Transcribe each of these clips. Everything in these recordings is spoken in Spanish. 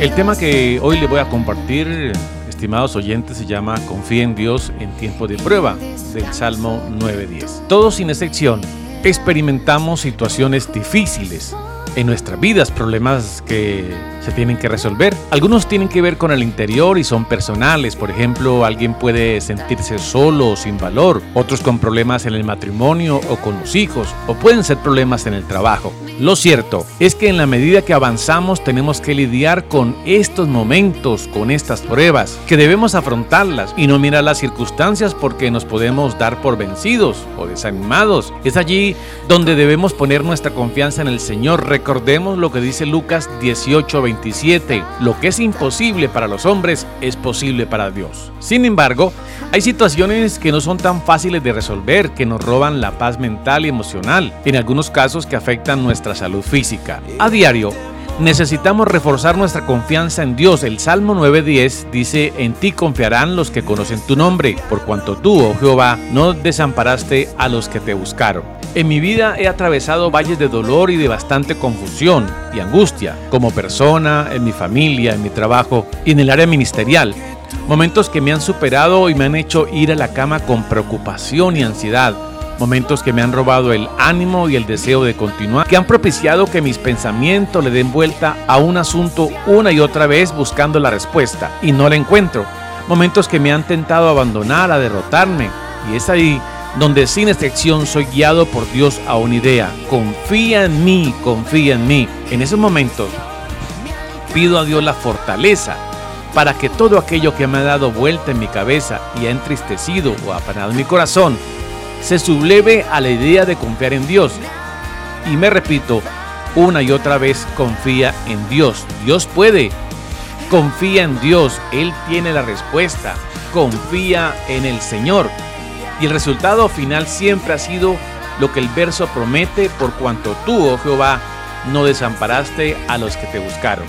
El tema que hoy les voy a compartir, estimados oyentes, se llama Confía en Dios en tiempo de prueba, del Salmo 9.10. Todos sin excepción experimentamos situaciones difíciles en nuestras vidas, problemas que se tienen que resolver. Algunos tienen que ver con el interior y son personales. Por ejemplo, alguien puede sentirse solo o sin valor, otros con problemas en el matrimonio o con los hijos, o pueden ser problemas en el trabajo. Lo cierto es que en la medida que avanzamos tenemos que lidiar con estos momentos, con estas pruebas, que debemos afrontarlas y no mirar las circunstancias porque nos podemos dar por vencidos o desanimados. Es allí donde debemos poner nuestra confianza en el Señor. Recordemos lo que dice Lucas 18, 27. Lo que es imposible para los hombres es posible para Dios. Sin embargo, hay situaciones que no son tan fáciles de resolver, que nos roban la paz mental y emocional, en algunos casos que afectan nuestra salud física. A diario, necesitamos reforzar nuestra confianza en Dios. El Salmo 9.10 dice, en ti confiarán los que conocen tu nombre, por cuanto tú, oh Jehová, no desamparaste a los que te buscaron. En mi vida he atravesado valles de dolor y de bastante confusión y angustia, como persona, en mi familia, en mi trabajo y en el área ministerial. Momentos que me han superado y me han hecho ir a la cama con preocupación y ansiedad momentos que me han robado el ánimo y el deseo de continuar, que han propiciado que mis pensamientos le den vuelta a un asunto una y otra vez buscando la respuesta y no la encuentro, momentos que me han tentado abandonar, a derrotarme, y es ahí donde sin excepción soy guiado por Dios a una idea, confía en mí, confía en mí. En esos momentos pido a Dios la fortaleza para que todo aquello que me ha dado vuelta en mi cabeza y ha entristecido o apanado mi corazón se subleve a la idea de confiar en Dios. Y me repito, una y otra vez, confía en Dios. Dios puede. Confía en Dios. Él tiene la respuesta. Confía en el Señor. Y el resultado final siempre ha sido lo que el verso promete por cuanto tú, oh Jehová, no desamparaste a los que te buscaron.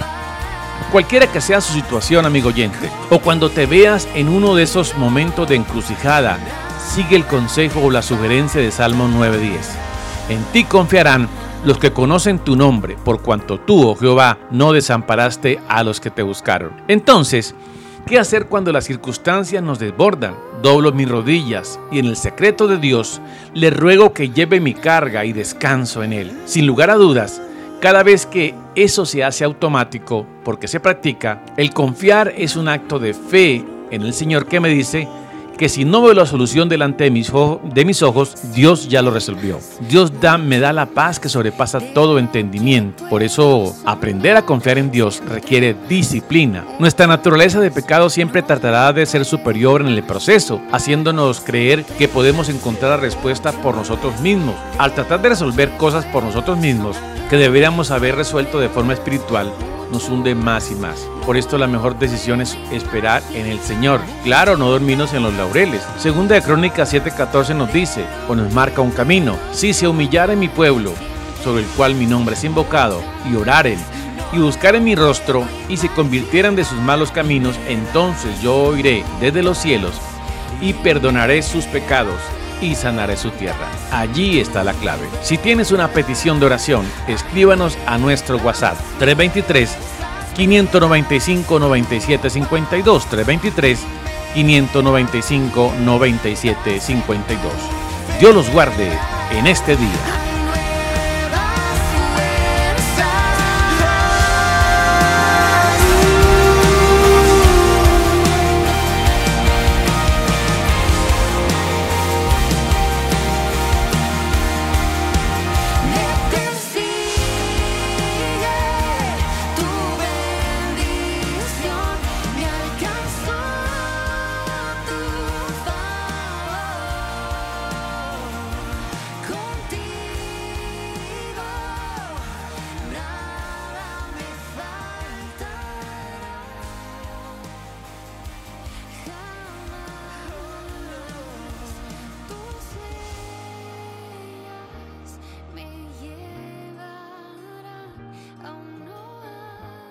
Cualquiera que sea su situación, amigo oyente, o cuando te veas en uno de esos momentos de encrucijada, sigue el consejo o la sugerencia de Salmo 9.10. En ti confiarán los que conocen tu nombre, por cuanto tú, oh Jehová, no desamparaste a los que te buscaron. Entonces, ¿qué hacer cuando las circunstancias nos desbordan? Doblo mis rodillas y en el secreto de Dios le ruego que lleve mi carga y descanso en él. Sin lugar a dudas, cada vez que eso se hace automático, porque se practica, el confiar es un acto de fe en el Señor que me dice, que si no veo la solución delante de mis, ojos, Dios ya lo resolvió. Dios da, me da la paz que sobrepasa todo entendimiento. Por eso aprender a confiar en Dios requiere disciplina. Nuestra naturaleza de pecado siempre tratará de ser superior en el proceso, haciéndonos creer que podemos encontrar la respuesta por nosotros mismos. Al tratar de resolver cosas por nosotros mismos que deberíamos haber resuelto de forma espiritual, nos hunde más y más. Por esto la mejor decisión es esperar en el Señor. Claro, no dormirnos en los laureles. Segunda de Crónicas 7:14 nos dice, o nos marca un camino. Si se humillara en mi pueblo, sobre el cual mi nombre es invocado, y oraren, y buscaren mi rostro, y se convirtieran de sus malos caminos, entonces yo oiré desde los cielos, y perdonaré sus pecados y sanaré su tierra. Allí está la clave. Si tienes una petición de oración, escríbanos a nuestro WhatsApp 323 595 9752 323 595 9752. Dios los guarde en este día.